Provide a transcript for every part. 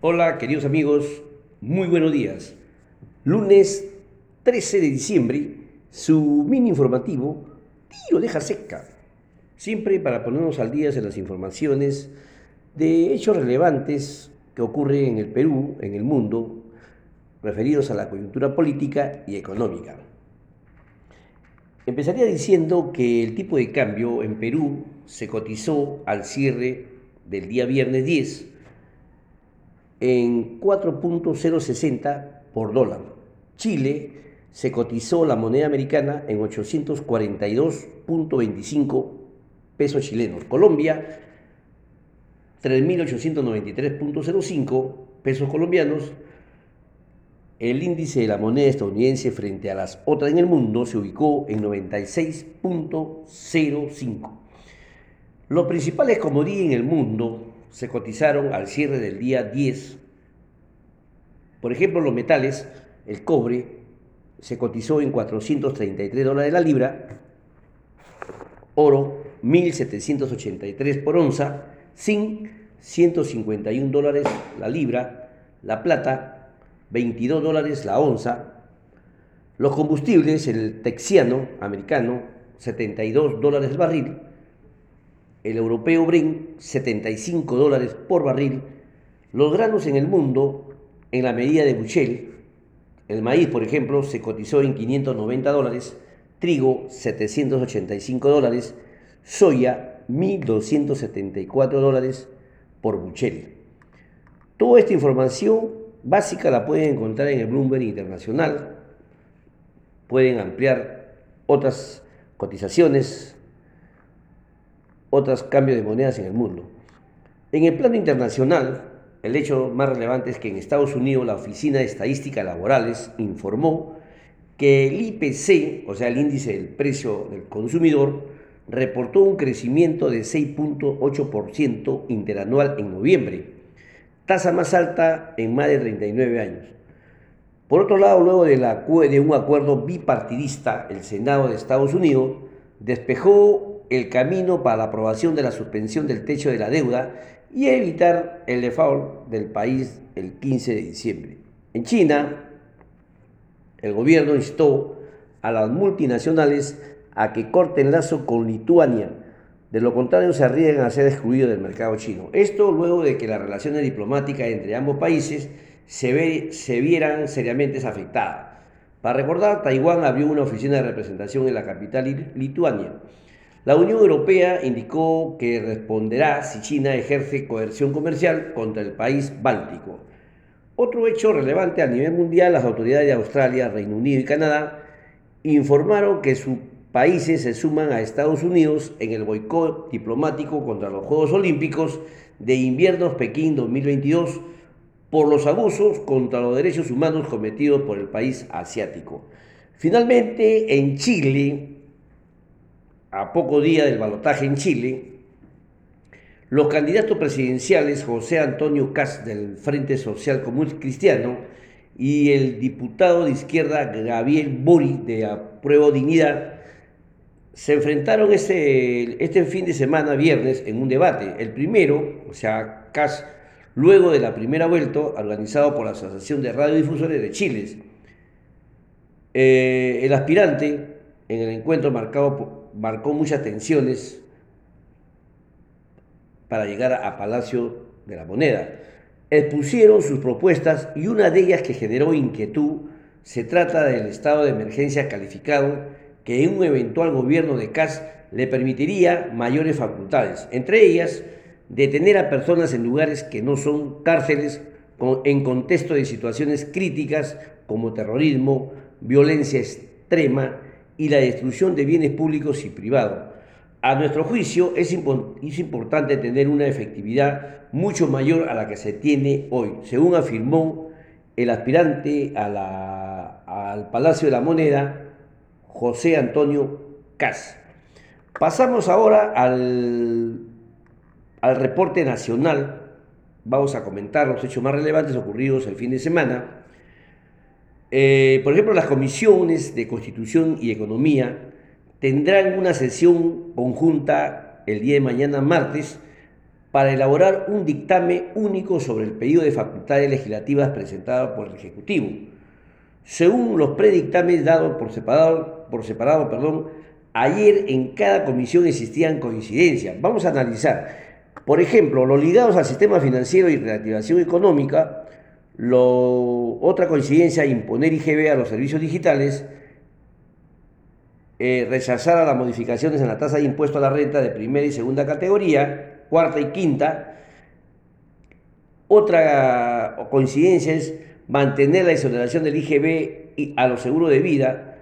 Hola queridos amigos, muy buenos días. Lunes 13 de diciembre, su mini informativo, tiro deja seca. Siempre para ponernos al día en las informaciones de hechos relevantes que ocurren en el Perú, en el mundo, referidos a la coyuntura política y económica. Empezaría diciendo que el tipo de cambio en Perú se cotizó al cierre del día viernes 10 en 4.060 por dólar. Chile se cotizó la moneda americana en 842.25 pesos chilenos. Colombia 3.893.05 pesos colombianos. El índice de la moneda estadounidense frente a las otras en el mundo se ubicó en 96.05. Los principales commodities en el mundo se cotizaron al cierre del día 10. Por ejemplo, los metales, el cobre se cotizó en 433 dólares la libra, oro 1783 por onza, zinc 151 dólares la libra, la plata 22 dólares la onza, los combustibles, el texiano americano 72 dólares el barril, el europeo Brent 75 dólares por barril, los granos en el mundo, en la medida de Buchel, el maíz, por ejemplo, se cotizó en 590 dólares, trigo 785 dólares, soya 1.274 dólares por Buchel. Toda esta información básica la pueden encontrar en el Bloomberg Internacional. Pueden ampliar otras cotizaciones otros cambios de monedas en el mundo. En el plano internacional, el hecho más relevante es que en Estados Unidos la Oficina de Estadísticas Laborales informó que el IPC, o sea, el índice del precio del consumidor, reportó un crecimiento de 6.8% interanual en noviembre, tasa más alta en más de 39 años. Por otro lado, luego de, de un acuerdo bipartidista, el Senado de Estados Unidos despejó el camino para la aprobación de la suspensión del techo de la deuda y evitar el default del país el 15 de diciembre. En China, el gobierno instó a las multinacionales a que corten lazo con Lituania, de lo contrario se arriesgan a ser excluidos del mercado chino. Esto luego de que las relaciones diplomáticas entre ambos países se, se vieran seriamente afectadas. Para recordar, Taiwán abrió una oficina de representación en la capital lituania. La Unión Europea indicó que responderá si China ejerce coerción comercial contra el país báltico. Otro hecho relevante a nivel mundial, las autoridades de Australia, Reino Unido y Canadá informaron que sus países se suman a Estados Unidos en el boicot diplomático contra los Juegos Olímpicos de Invierno Pekín 2022 por los abusos contra los derechos humanos cometidos por el país asiático. Finalmente, en Chile, a poco día del balotaje en Chile, los candidatos presidenciales José Antonio Cas del Frente Social Común Cristiano y el diputado de izquierda Gabriel Bori de Apruebo Dignidad se enfrentaron este, este fin de semana, viernes, en un debate. El primero, o sea, Cas, luego de la primera vuelta, organizado por la Asociación de Radiodifusores de Chile. Eh, el aspirante en el encuentro marcado por marcó muchas tensiones para llegar a Palacio de la Moneda. Expusieron sus propuestas y una de ellas que generó inquietud se trata del estado de emergencia calificado que en un eventual gobierno de CAS le permitiría mayores facultades, entre ellas detener a personas en lugares que no son cárceles en contexto de situaciones críticas como terrorismo, violencia extrema y la destrucción de bienes públicos y privados. A nuestro juicio es, importante tener una efectividad mucho mayor a la que se tiene hoy, según afirmó el aspirante al Palacio de la Moneda, José Antonio Cas. Pasamos ahora al, al reporte nacional. Vamos a comentar los hechos más relevantes ocurridos el fin de semana. Eh, por ejemplo, las comisiones de Constitución y Economía tendrán una sesión conjunta el día de mañana, martes, para elaborar un dictamen único sobre el pedido de facultades legislativas presentado por el Ejecutivo. Según los predictámenes dados por separado, ayer en cada comisión existían coincidencias. Vamos a analizar. Por ejemplo, los ligados al sistema financiero y reactivación económica, otra coincidencia, imponer IGB a los servicios digitales, eh, rechazar a las modificaciones en la tasa de impuesto a la renta de primera y segunda categoría, cuarta y quinta. Otra coincidencia es mantener la exoneración del IGB a los seguros de vida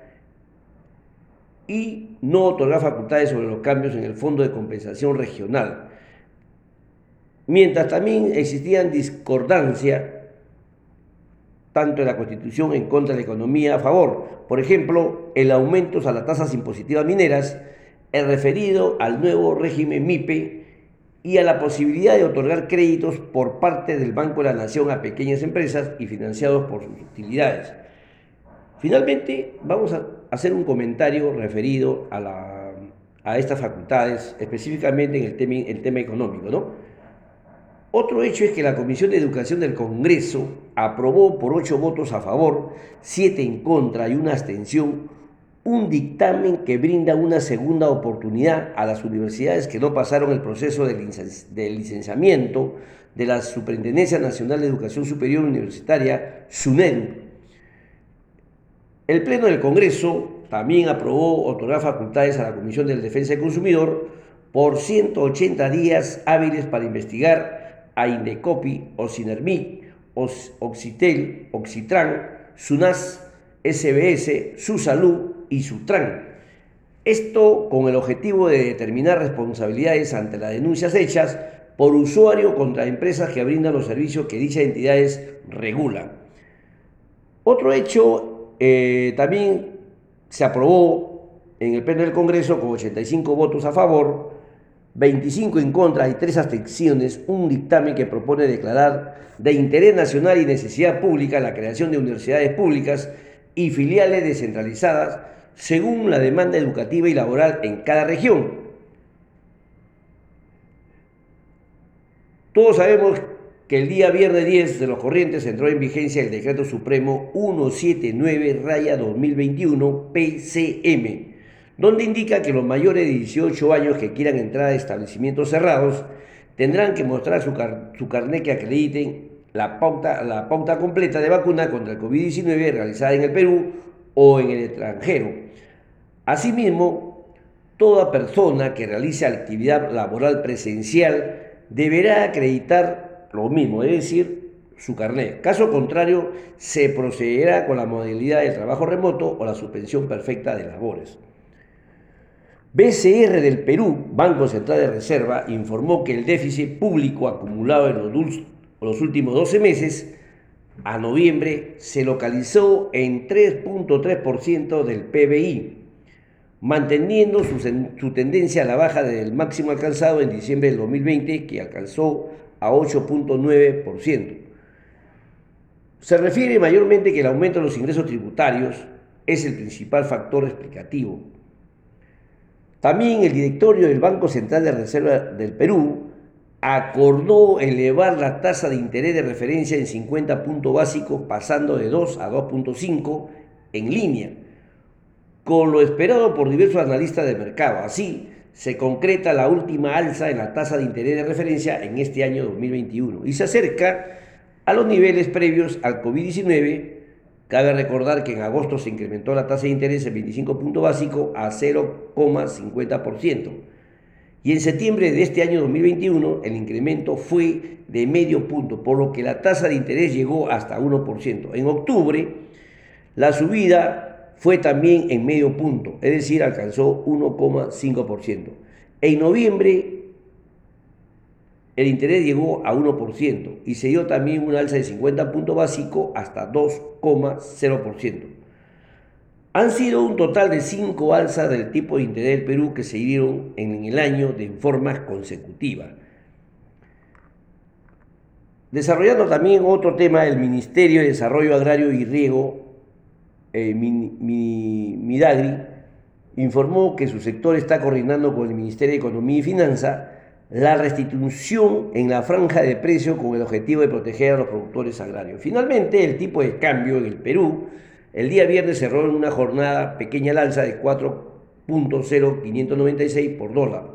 y no otorgar facultades sobre los cambios en el Fondo de Compensación Regional. Mientras también existían discordancia tanto en la Constitución en contra de la economía a favor. Por ejemplo, el aumento a las tasas impositivas mineras, el referido al nuevo régimen MIPE y a la posibilidad de otorgar créditos por parte del Banco de la Nación a pequeñas empresas y financiados por sus utilidades. Finalmente, vamos a hacer un comentario referido a, estas facultades, específicamente en el tema, el tema económico. ¿no? Otro hecho es que la Comisión de Educación del Congreso aprobó por ocho votos a favor, siete en contra y una abstención un dictamen que brinda una segunda oportunidad a las universidades que no pasaron el proceso de, licenciamiento de la Superintendencia Nacional de Educación Superior Universitaria, SUNEDU. El Pleno del Congreso también aprobó otorgar facultades a la Comisión de Defensa del Consumidor por 180 días hábiles para investigar a Indecopi, Ocinermic, Oxitel, Oxitran, SUNAS, SBS, Su Salud y Sutran. Esto con el objetivo de determinar responsabilidades ante las denuncias hechas por usuario contra empresas que brindan los servicios que dichas entidades regulan. Otro hecho eh, también se aprobó en el Pleno del Congreso con 85 votos a favor, 25 en contra y 3 abstenciones, un dictamen que propone declarar de interés nacional y necesidad pública la creación de universidades públicas y filiales descentralizadas según la demanda educativa y laboral en cada región. Todos sabemos que el día viernes 10 de los corrientes entró en vigencia el Decreto Supremo 179-2021 PCM, donde indica que los mayores de 18 años que quieran entrar a establecimientos cerrados tendrán que mostrar su, su carnet que acrediten la pauta, la pauta completa de vacuna contra el COVID-19 realizada en el Perú o en el extranjero. Asimismo, toda persona que realice actividad laboral presencial deberá acreditar lo mismo, es decir, su carnet. Caso contrario, se procederá con la modalidad de trabajo remoto o la suspensión perfecta de labores. BCR del Perú, Banco Central de Reserva, informó que el déficit público acumulado en los últimos 12 meses, a noviembre, se localizó en 3.3% del PBI, manteniendo su, tendencia a la baja del máximo alcanzado en diciembre del 2020, que alcanzó a 8.9%. Se refiere mayormente que el aumento de los ingresos tributarios es el principal factor explicativo. También el directorio del Banco Central de Reserva del Perú acordó elevar la tasa de interés de referencia en 50 puntos básicos, pasando de 2 a 2.5 en línea, con lo esperado por diversos analistas de mercado. Así, se concreta la última alza en la tasa de interés de referencia en este año 2021 y se acerca a los niveles previos al COVID-19. Cabe recordar que en agosto se incrementó la tasa de interés en 25 puntos básicos a 0,50%. Y en septiembre de este año 2021 el incremento fue de medio punto, por lo que la tasa de interés llegó hasta 1%. En octubre la subida fue también en medio punto, es decir, alcanzó 1,5%. En noviembre el interés llegó a 1% y se dio también una alza de 50 puntos básico hasta 2,0%. Han sido un total de cinco alzas del tipo de interés del Perú que se dieron en el año de forma consecutiva. Desarrollando también otro tema, el Ministerio de Desarrollo Agrario y Riego, eh, Midagri, informó que su sector está coordinando con el Ministerio de Economía y Finanza la restitución en la franja de precio con el objetivo de proteger a los productores agrarios. Finalmente, el tipo de cambio en el Perú el día viernes cerró en una jornada pequeña al alza de 4.0596 por dólar.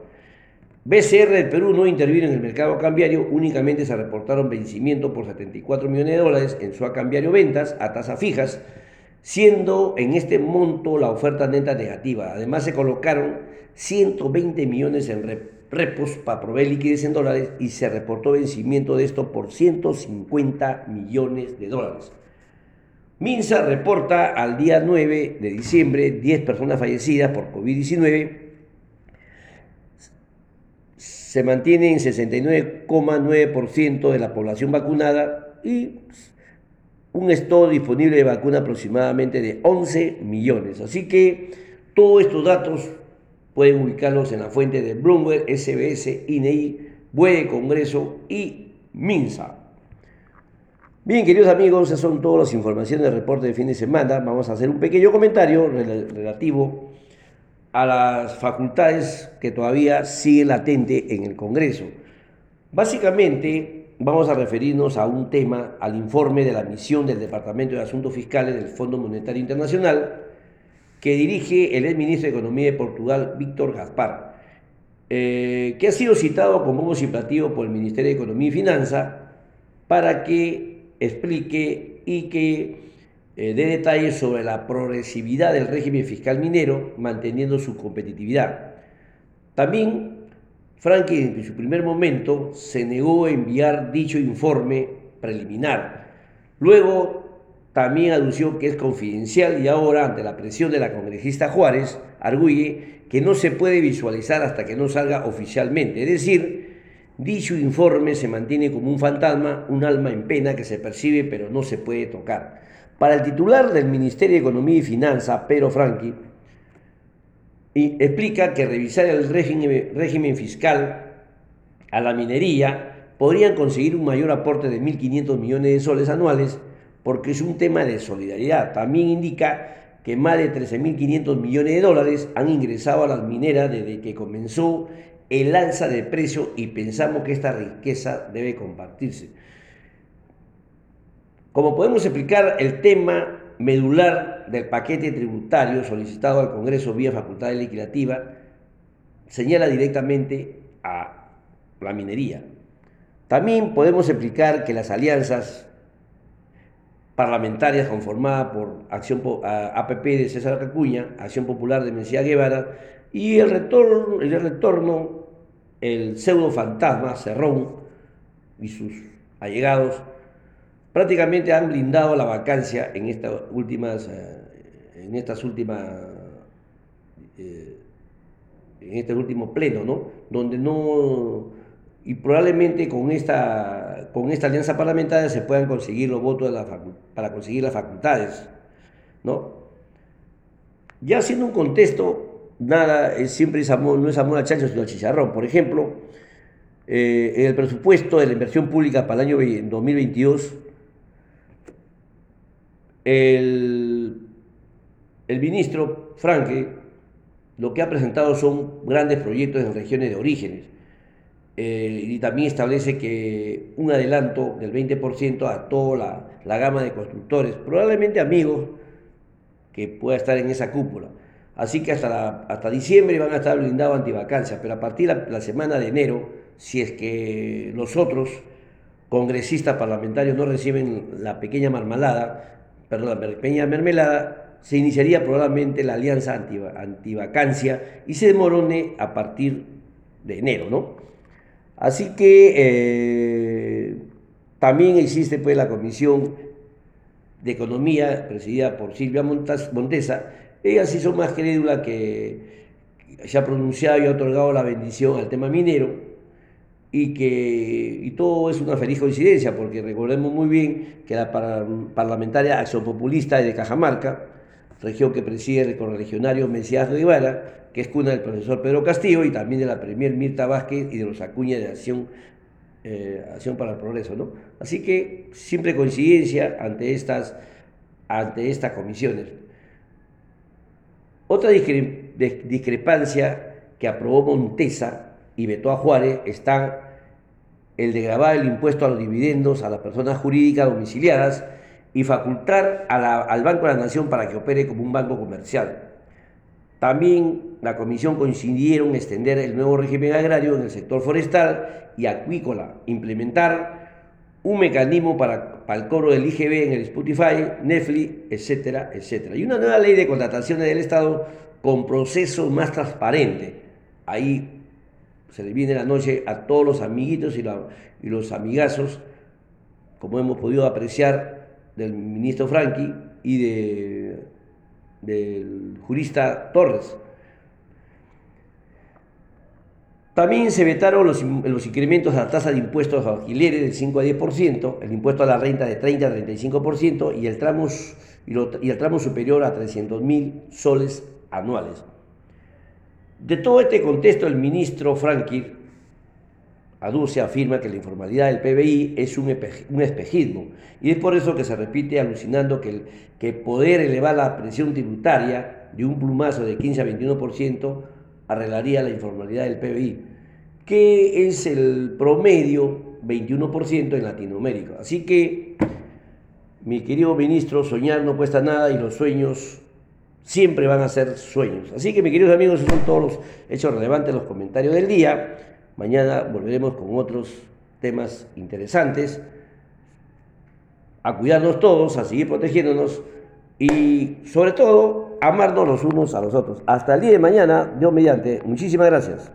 BCR del Perú no intervino en el mercado cambiario, únicamente se reportaron vencimientos por 74 millones de dólares en su cambiario ventas a tasas fijas, siendo en este monto la oferta neta negativa. Además se colocaron 120 millones en repos para proveer liquidez en dólares y se reportó vencimiento de esto por 150 millones de dólares. Minsa reporta al día 9 de diciembre 10 personas fallecidas por COVID-19. Se mantiene en 69,9% de la población vacunada y un stock disponible de vacuna aproximadamente de 11 millones. Así que todos estos datos pueden ubicarlos en la fuente de Bloomberg, SBS, INEI, BUE Congreso y MINSA. Bien, queridos amigos, esas son todas las informaciones del reporte de fin de semana. Vamos a hacer un pequeño comentario relativo a las facultades que todavía siguen latente en el Congreso. Básicamente, vamos a referirnos a un tema, al informe de la misión del Departamento de Asuntos Fiscales del Fondo Monetario Internacional, que dirige el exministro de Economía de Portugal, Víctor Gaspar, eh, que ha sido citado como un y por el Ministerio de Economía y Finanza para que explique y que eh, dé detalles sobre la progresividad del régimen fiscal minero, manteniendo su competitividad. También, Franklin en su primer momento se negó a enviar dicho informe preliminar. Luego, también anunció que es confidencial y ahora, ante la presión de la congresista Juárez, arguye que no se puede visualizar hasta que no salga oficialmente. Es decir, Dicho informe se mantiene como un fantasma, un alma en pena que se percibe pero no se puede tocar. Para el titular del Ministerio de Economía y Finanza, Pedro Franqui, explica que revisar el régimen, régimen fiscal a la minería podrían conseguir un mayor aporte de 1.500 millones de soles anuales porque es un tema de solidaridad. También indica que más de 13.500 millones de dólares han ingresado a las mineras desde que comenzó el alza de precio y pensamos que esta riqueza debe compartirse. Como podemos explicar, el tema medular del paquete tributario solicitado al Congreso vía facultad legislativa señala directamente a la minería. También podemos explicar que las alianzas parlamentarias conformadas por Acción APP de César Cacuña, Acción Popular de Mencía Guevara y el retorno, el retorno el pseudo fantasma Cerrón y sus allegados prácticamente han blindado la vacancia en estas últimas eh, en estas últimas eh, en este último pleno, ¿no? Donde no y probablemente con esta con esta alianza parlamentaria se puedan conseguir los votos para conseguir las facultades, ¿no? Ya haciendo un contexto nada, siempre es no es amor al chancho, sino al chicharrón. Por ejemplo, eh, en el presupuesto de la inversión pública para el año 2022, el, el ministro Franke lo que ha presentado son grandes proyectos en regiones de orígenes. Eh, y también establece que un adelanto del 20% a toda la, la, gama de constructores, probablemente amigos que pueda estar en esa cúpula. Así que hasta, hasta diciembre van a estar blindados antivacancias, pero a partir de la, semana de enero, si es que los otros congresistas parlamentarios no reciben la pequeña marmalada, perdón, la pequeña mermelada, se iniciaría probablemente la alianza antivacancia y se demorone a partir de enero, ¿no? Así que eh, también existe pues la Comisión de Economía, presidida por Silvia Montesa, ella sí son más crédula que se ha pronunciado y ha otorgado la bendición al tema minero y que y todo es una feliz coincidencia porque recordemos muy bien que la parlamentaria Acción Populista de Cajamarca, región que preside el correligionario Mesías Rivera, que es cuna del profesor Pedro Castillo y también de la premier Mirta Vázquez y de los Acuña de Acción, eh, Acción para el Progreso. ¿no? Así que siempre coincidencia ante estas, ante estas comisiones. Otra discrepancia que aprobó Montesa y vetó a Juárez está el de grabar el impuesto a los dividendos a las personas jurídicas domiciliadas y facultar al Banco de la Nación para que opere como un banco comercial. También la comisión coincidieron en extender el nuevo régimen agrario en el sector forestal y acuícola, implementar un mecanismo para, para el cobro del IGB en el Spotify, Netflix, etcétera, etcétera. Y una nueva ley de contrataciones del Estado con proceso más transparente. Ahí se le viene la noche a todos los amiguitos y, y los amigazos, como hemos podido apreciar del ministro Franqui y de, del jurista Torres. También se vetaron los, los, incrementos a la tasa de impuestos a alquileres del 5 a 10%, el impuesto a la renta de 30 a 35% y el tramo, y, el tramo superior a 300 mil soles anuales. De todo este contexto, el ministro Franqui aduce, afirma que la informalidad del PBI es un, espejismo y es por eso que se repite alucinando que, que poder elevar la presión tributaria de un plumazo de 15 a 21% arreglaría la informalidad del PBI, que es el promedio 21% en Latinoamérica. Así que, mi querido ministro, soñar no cuesta nada y los sueños siempre van a ser sueños. Así que, mis queridos amigos, esos son todos los hechos relevantes, los comentarios del día. Mañana volveremos con otros temas interesantes. A cuidarnos todos, a seguir protegiéndonos y, sobre todo, amarnos los unos a los otros. Hasta el día de mañana, Dios mediante. Muchísimas gracias.